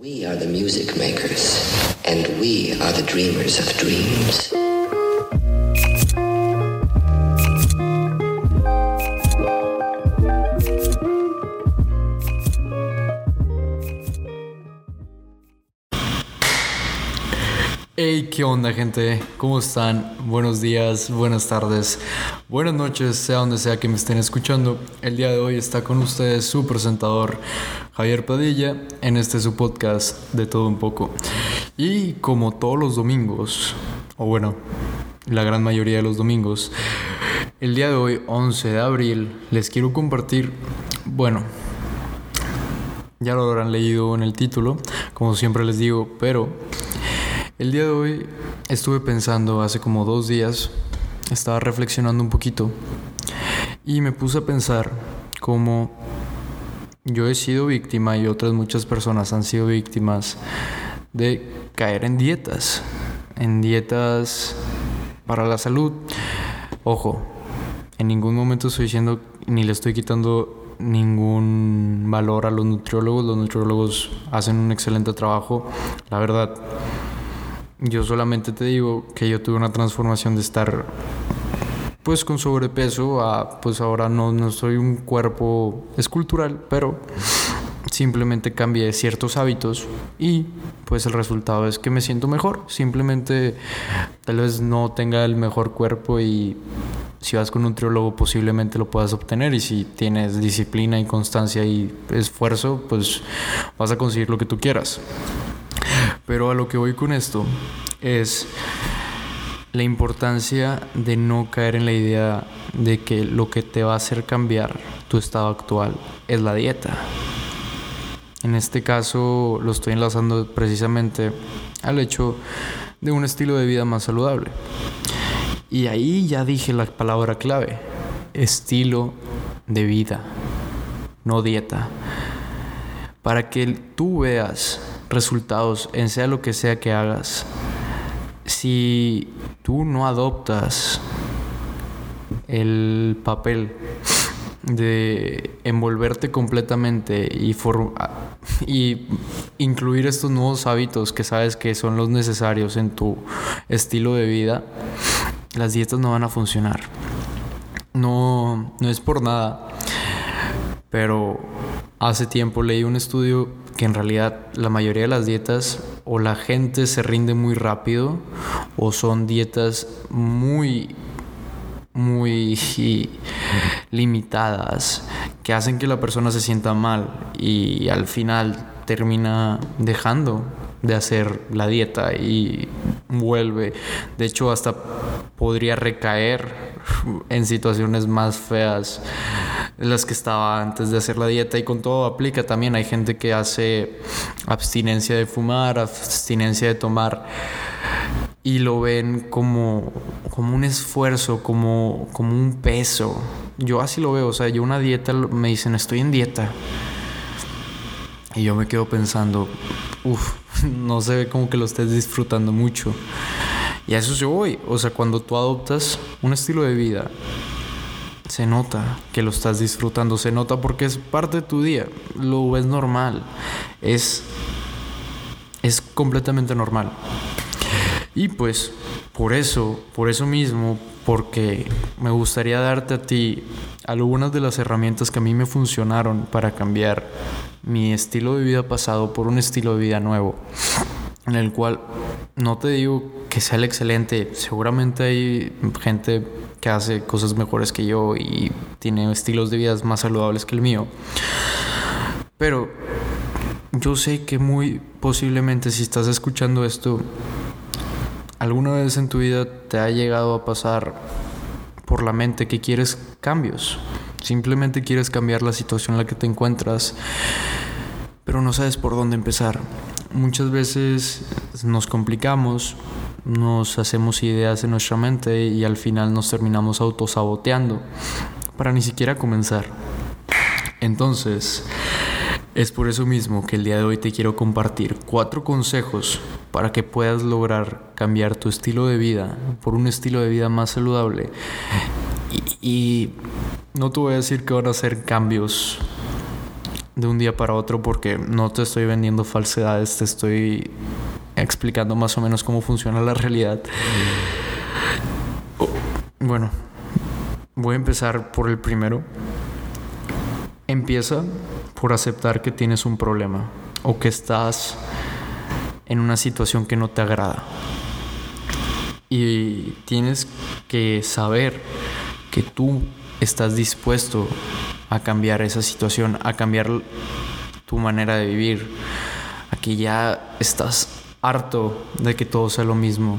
We are the music makers, and we are the dreamers of dreams. ¿Qué onda gente? ¿Cómo están? Buenos días, buenas tardes, buenas noches, sea donde sea que me estén escuchando. El día de hoy está con ustedes su presentador Javier Padilla en este su podcast de todo un poco. Y como todos los domingos, o bueno, la gran mayoría de los domingos, el día de hoy, 11 de abril, les quiero compartir, bueno, ya lo habrán leído en el título, como siempre les digo, pero el día de hoy estuve pensando, hace como dos días, estaba reflexionando un poquito y me puse a pensar cómo yo he sido víctima y otras muchas personas han sido víctimas de caer en dietas, en dietas para la salud. Ojo, en ningún momento estoy diciendo ni le estoy quitando ningún valor a los nutriólogos. Los nutriólogos hacen un excelente trabajo, la verdad. Yo solamente te digo que yo tuve una transformación de estar pues con sobrepeso a pues ahora no, no soy un cuerpo escultural, pero simplemente cambié ciertos hábitos y pues el resultado es que me siento mejor. Simplemente tal vez no tenga el mejor cuerpo y si vas con un nutriólogo posiblemente lo puedas obtener y si tienes disciplina y constancia y esfuerzo pues vas a conseguir lo que tú quieras. Pero a lo que voy con esto es la importancia de no caer en la idea de que lo que te va a hacer cambiar tu estado actual es la dieta. En este caso lo estoy enlazando precisamente al hecho de un estilo de vida más saludable. Y ahí ya dije la palabra clave, estilo de vida, no dieta. Para que tú veas resultados en sea lo que sea que hagas. Si tú no adoptas el papel de envolverte completamente y, y incluir estos nuevos hábitos que sabes que son los necesarios en tu estilo de vida, las dietas no van a funcionar. No, no es por nada, pero hace tiempo leí un estudio que en realidad la mayoría de las dietas o la gente se rinde muy rápido o son dietas muy muy limitadas que hacen que la persona se sienta mal y al final termina dejando de hacer la dieta y vuelve. De hecho, hasta podría recaer en situaciones más feas las que estaba antes de hacer la dieta y con todo aplica también. Hay gente que hace abstinencia de fumar, abstinencia de tomar y lo ven como, como un esfuerzo, como, como un peso. Yo así lo veo, o sea, yo una dieta me dicen estoy en dieta. Y yo me quedo pensando, uff, no se ve como que lo estés disfrutando mucho. Y a eso yo voy. O sea, cuando tú adoptas un estilo de vida se nota que lo estás disfrutando, se nota porque es parte de tu día, lo ves normal, es, es completamente normal. Y pues por eso, por eso mismo, porque me gustaría darte a ti algunas de las herramientas que a mí me funcionaron para cambiar mi estilo de vida pasado por un estilo de vida nuevo, en el cual no te digo que sea el excelente, seguramente hay gente que hace cosas mejores que yo y tiene estilos de vida más saludables que el mío. Pero yo sé que muy posiblemente si estás escuchando esto, alguna vez en tu vida te ha llegado a pasar por la mente que quieres cambios. Simplemente quieres cambiar la situación en la que te encuentras, pero no sabes por dónde empezar. Muchas veces nos complicamos, nos hacemos ideas en nuestra mente y al final nos terminamos autosaboteando para ni siquiera comenzar. Entonces, es por eso mismo que el día de hoy te quiero compartir cuatro consejos para que puedas lograr cambiar tu estilo de vida por un estilo de vida más saludable. Y, no te voy a decir que van a ser cambios de un día para otro porque no te estoy vendiendo falsedades, te estoy explicando más o menos cómo funciona la realidad. Bueno, voy a empezar por el primero. Empieza por aceptar que tienes un problema o que estás en una situación que no te agrada. Y tienes que saber que tú estás dispuesto a cambiar esa situación, a cambiar tu manera de vivir, a que ya estás harto de que todo sea lo mismo.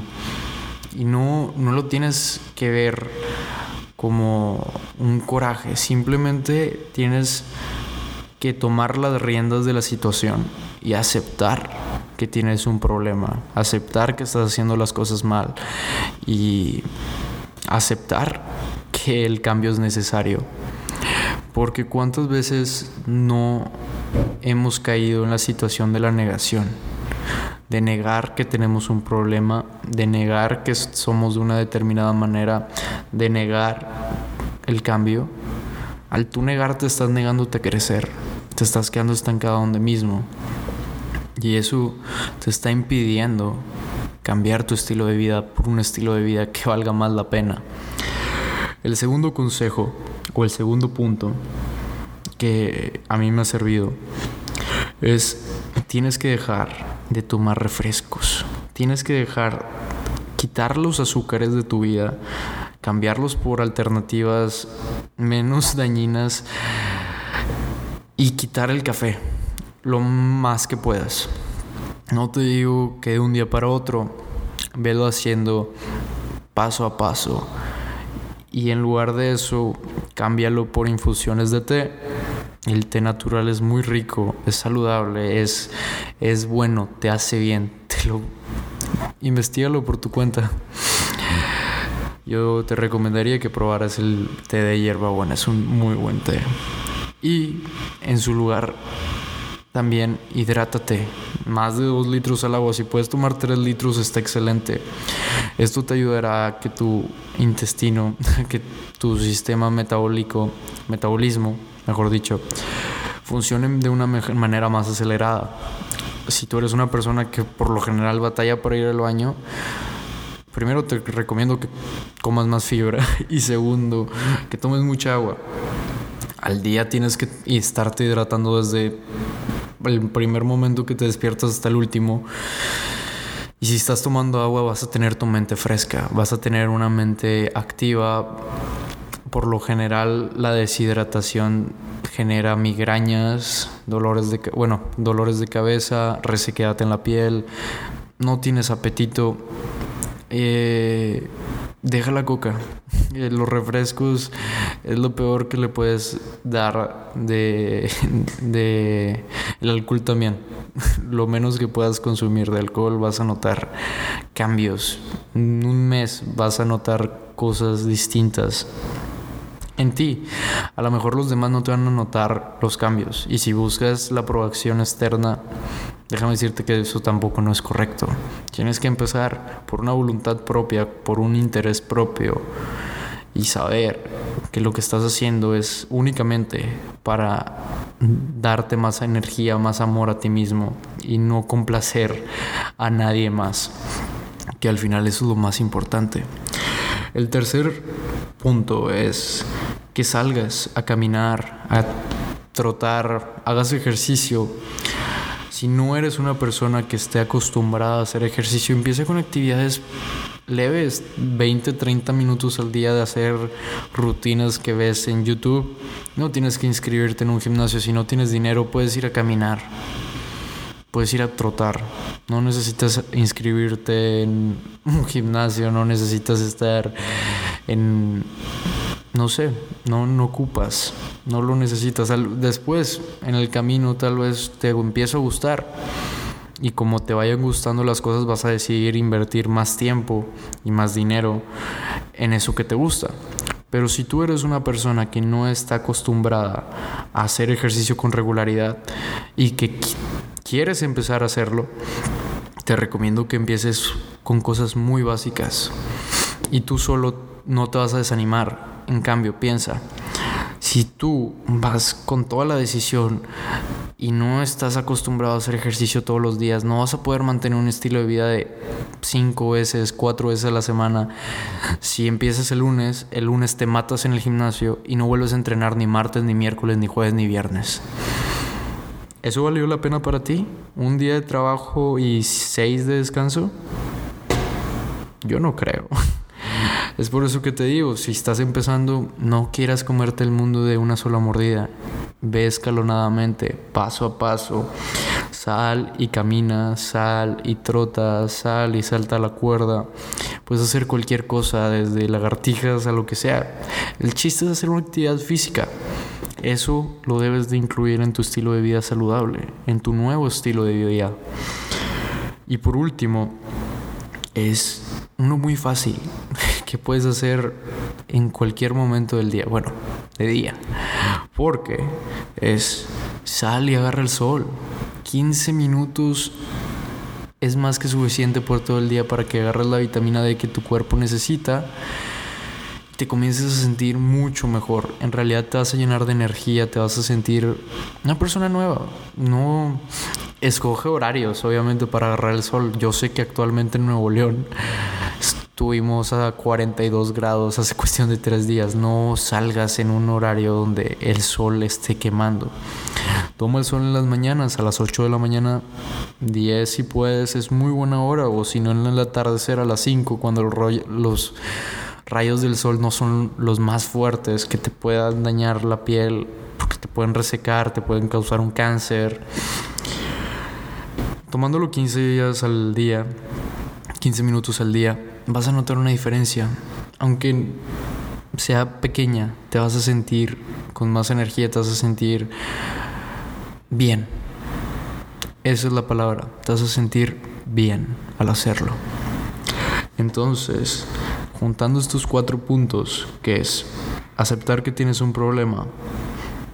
Y no, no lo tienes que ver como un coraje, simplemente tienes que tomar las riendas de la situación y aceptar que tienes un problema, aceptar que estás haciendo las cosas mal y aceptar que el cambio es necesario. Porque cuántas veces no hemos caído en la situación de la negación, de negar que tenemos un problema, de negar que somos de una determinada manera, de negar el cambio. Al tú negarte estás negándote a crecer, te estás quedando estancado donde mismo. Y eso te está impidiendo cambiar tu estilo de vida por un estilo de vida que valga más la pena. El segundo consejo o el segundo punto que a mí me ha servido es tienes que dejar de tomar refrescos. Tienes que dejar quitar los azúcares de tu vida, cambiarlos por alternativas menos dañinas y quitar el café lo más que puedas. No te digo que de un día para otro, velo haciendo paso a paso y en lugar de eso cámbialo por infusiones de té. El té natural es muy rico, es saludable, es, es bueno, te hace bien. Te lo por tu cuenta. Yo te recomendaría que probaras el té de hierbabuena, es un muy buen té. Y en su lugar también hidrátate. Más de 2 litros al agua. Si puedes tomar 3 litros está excelente. Esto te ayudará a que tu intestino, que tu sistema metabólico, metabolismo, mejor dicho, funcione de una manera más acelerada. Si tú eres una persona que por lo general batalla para ir al baño, primero te recomiendo que comas más fibra y segundo, que tomes mucha agua. Al día tienes que estarte hidratando desde el primer momento que te despiertas hasta el último. Y si estás tomando agua vas a tener tu mente fresca, vas a tener una mente activa. Por lo general la deshidratación genera migrañas, dolores de, bueno, dolores de cabeza, resequedad en la piel, no tienes apetito. Eh, deja la coca. Eh, los refrescos es lo peor que le puedes dar de, de el alcohol también. Lo menos que puedas consumir de alcohol vas a notar cambios. En un mes vas a notar cosas distintas en ti. A lo mejor los demás no te van a notar los cambios. Y si buscas la aprobación externa, déjame decirte que eso tampoco no es correcto. Tienes que empezar por una voluntad propia, por un interés propio y saber que lo que estás haciendo es únicamente para darte más energía, más amor a ti mismo y no complacer a nadie más, que al final eso es lo más importante. El tercer punto es que salgas a caminar, a trotar, hagas ejercicio. Si no eres una persona que esté acostumbrada a hacer ejercicio, empieza con actividades leves, 20, 30 minutos al día de hacer rutinas que ves en YouTube. No tienes que inscribirte en un gimnasio, si no tienes dinero puedes ir a caminar, puedes ir a trotar. No necesitas inscribirte en un gimnasio, no necesitas estar en no sé, no, no ocupas, no lo necesitas. Después, en el camino, tal vez te empieza a gustar. Y como te vayan gustando las cosas, vas a decidir invertir más tiempo y más dinero en eso que te gusta. Pero si tú eres una persona que no está acostumbrada a hacer ejercicio con regularidad y que quieres empezar a hacerlo, te recomiendo que empieces con cosas muy básicas. Y tú solo no te vas a desanimar. En cambio, piensa, si tú vas con toda la decisión y no estás acostumbrado a hacer ejercicio todos los días, no vas a poder mantener un estilo de vida de cinco veces, cuatro veces a la semana. Si empiezas el lunes, el lunes te matas en el gimnasio y no vuelves a entrenar ni martes, ni miércoles, ni jueves, ni viernes. ¿Eso valió la pena para ti? ¿Un día de trabajo y seis de descanso? Yo no creo. Es por eso que te digo, si estás empezando, no quieras comerte el mundo de una sola mordida. Ve escalonadamente, paso a paso. Sal y camina, sal y trota, sal y salta la cuerda. Puedes hacer cualquier cosa, desde lagartijas a lo que sea. El chiste es hacer una actividad física. Eso lo debes de incluir en tu estilo de vida saludable, en tu nuevo estilo de vida. Y por último, es uno muy fácil que puedes hacer en cualquier momento del día, bueno, de día, porque es sal y agarra el sol. 15 minutos es más que suficiente por todo el día para que agarres la vitamina D que tu cuerpo necesita te comiences a sentir mucho mejor. En realidad te vas a llenar de energía, te vas a sentir una persona nueva. No escoge horarios, obviamente, para agarrar el sol. Yo sé que actualmente en Nuevo León estuvimos a 42 grados hace cuestión de tres días. No salgas en un horario donde el sol esté quemando. Toma el sol en las mañanas, a las 8 de la mañana, 10 si puedes, es muy buena hora. O si no, en el atardecer a las 5, cuando los, rayos del sol no son los más fuertes que te puedan dañar la piel, porque te pueden resecar, te pueden causar un cáncer. Tomándolo 15 días al día, 15 minutos al día, vas a notar una diferencia. Aunque sea pequeña, te vas a sentir con más energía, te vas a sentir bien. Esa es la palabra, te vas a sentir bien al hacerlo. Entonces, juntando estos cuatro puntos, que es aceptar que tienes un problema,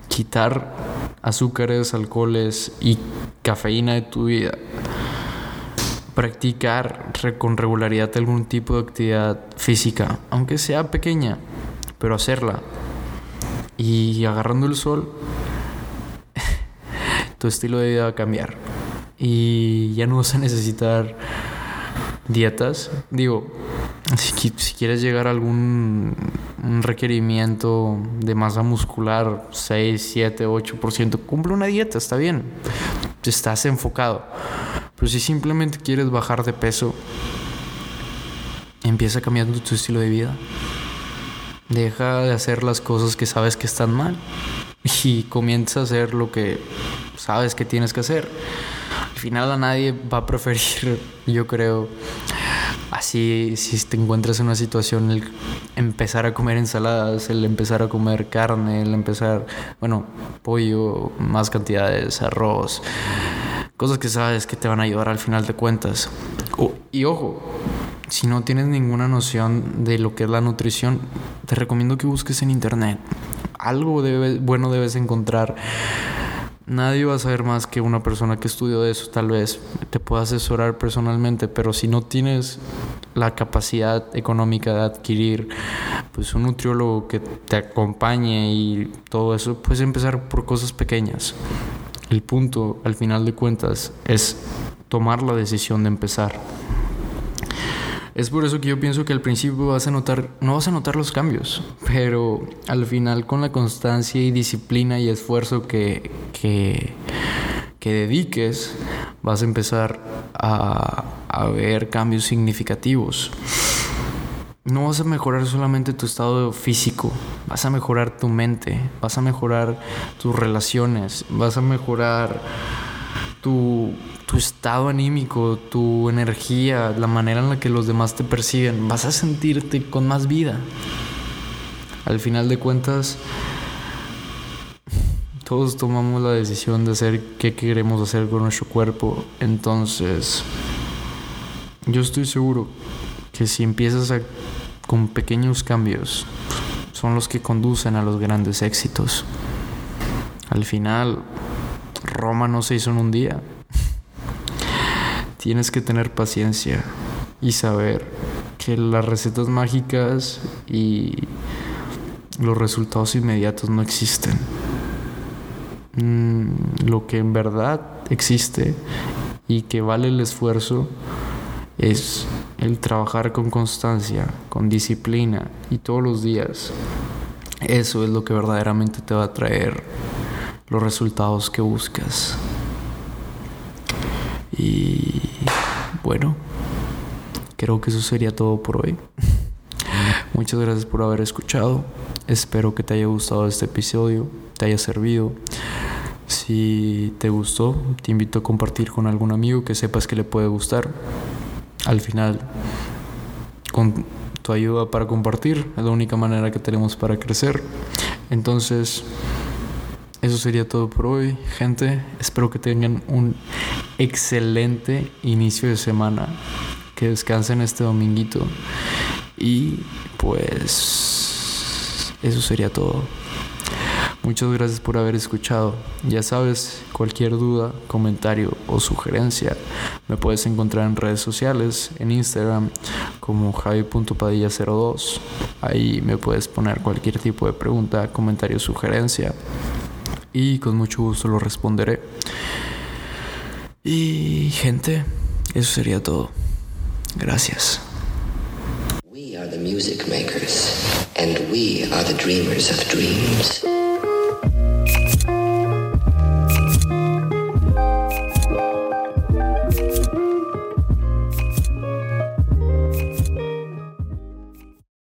quitar azúcares, alcoholes y cafeína de tu vida, practicar con regularidad algún tipo de actividad física, aunque sea pequeña, pero hacerla. Y agarrando el sol, tu estilo de vida va a cambiar. Y ya no vas a necesitar dietas. Digo, si, quieres llegar a algún requerimiento de masa muscular, 6, 7, 8%, cumple una dieta, está bien. Estás enfocado. Pero si simplemente quieres bajar de peso, empieza cambiando tu estilo de vida. Deja de hacer las cosas que sabes que están mal y comienza a hacer lo que sabes que tienes que hacer. Al final a nadie va a preferir, yo creo, así si te encuentras en una situación el empezar a comer ensaladas, el empezar a comer carne, el empezar, bueno, pollo, más cantidades, arroz, cosas que sabes que te van a ayudar al final de cuentas. y ojo, si no tienes ninguna noción de lo que es la nutrición, te recomiendo que busques en internet. Algo bueno debes encontrar Nadie va a saber más que una persona que estudió eso, tal vez te pueda asesorar personalmente, pero si no tienes la capacidad económica de adquirir pues un nutriólogo que te acompañe y todo eso, puedes empezar por cosas pequeñas. El punto, al final de cuentas, es tomar la decisión de empezar. Es por eso que yo pienso que al principio vas a notar, no vas a notar los cambios, pero al final con la constancia y disciplina y esfuerzo que, que, dediques, vas a empezar a, a ver cambios significativos. No vas a mejorar solamente tu estado físico, vas a mejorar tu mente, vas a mejorar tus relaciones, vas a mejorar tu, tu estado anímico, tu energía, la manera en la que los demás te perciben, vas a sentirte con más vida. Al final de cuentas, todos tomamos la decisión de hacer qué queremos hacer con nuestro cuerpo. Entonces, yo estoy seguro que si empiezas con pequeños cambios, son los que conducen a los grandes éxitos. Al final, Roma no se hizo en un día. Tienes que tener paciencia y saber que las recetas mágicas y, los resultados inmediatos no existen. Mm, lo que en verdad existe y que vale el esfuerzo es trabajar con constancia, con disciplina y todos los días. Eso es lo que verdaderamente te va a traer los resultados que buscas. Y bueno, creo que eso sería todo por hoy. Muchas gracias por haber escuchado. Espero que te haya gustado este episodio, te haya servido. Si te gustó, te invito a compartir con algún amigo que sepas que le puede gustar. Al final, con tu ayuda para compartir es la única manera que tenemos para crecer. Entonces, eso sería todo por hoy, gente. Espero que tengan un excelente inicio de semana. Que descansen este dominguito. Y pues eso sería todo. Muchas gracias por haber escuchado. Ya sabes, cualquier duda, comentario o sugerencia me puedes encontrar en redes sociales, en Instagram como javi.padilla02. Ahí me puedes poner cualquier tipo de pregunta, comentario sugerencia y con mucho gusto lo responderé. Y gente, eso sería todo. Gracias. We are the music makers, and we are the dreamers of dreams.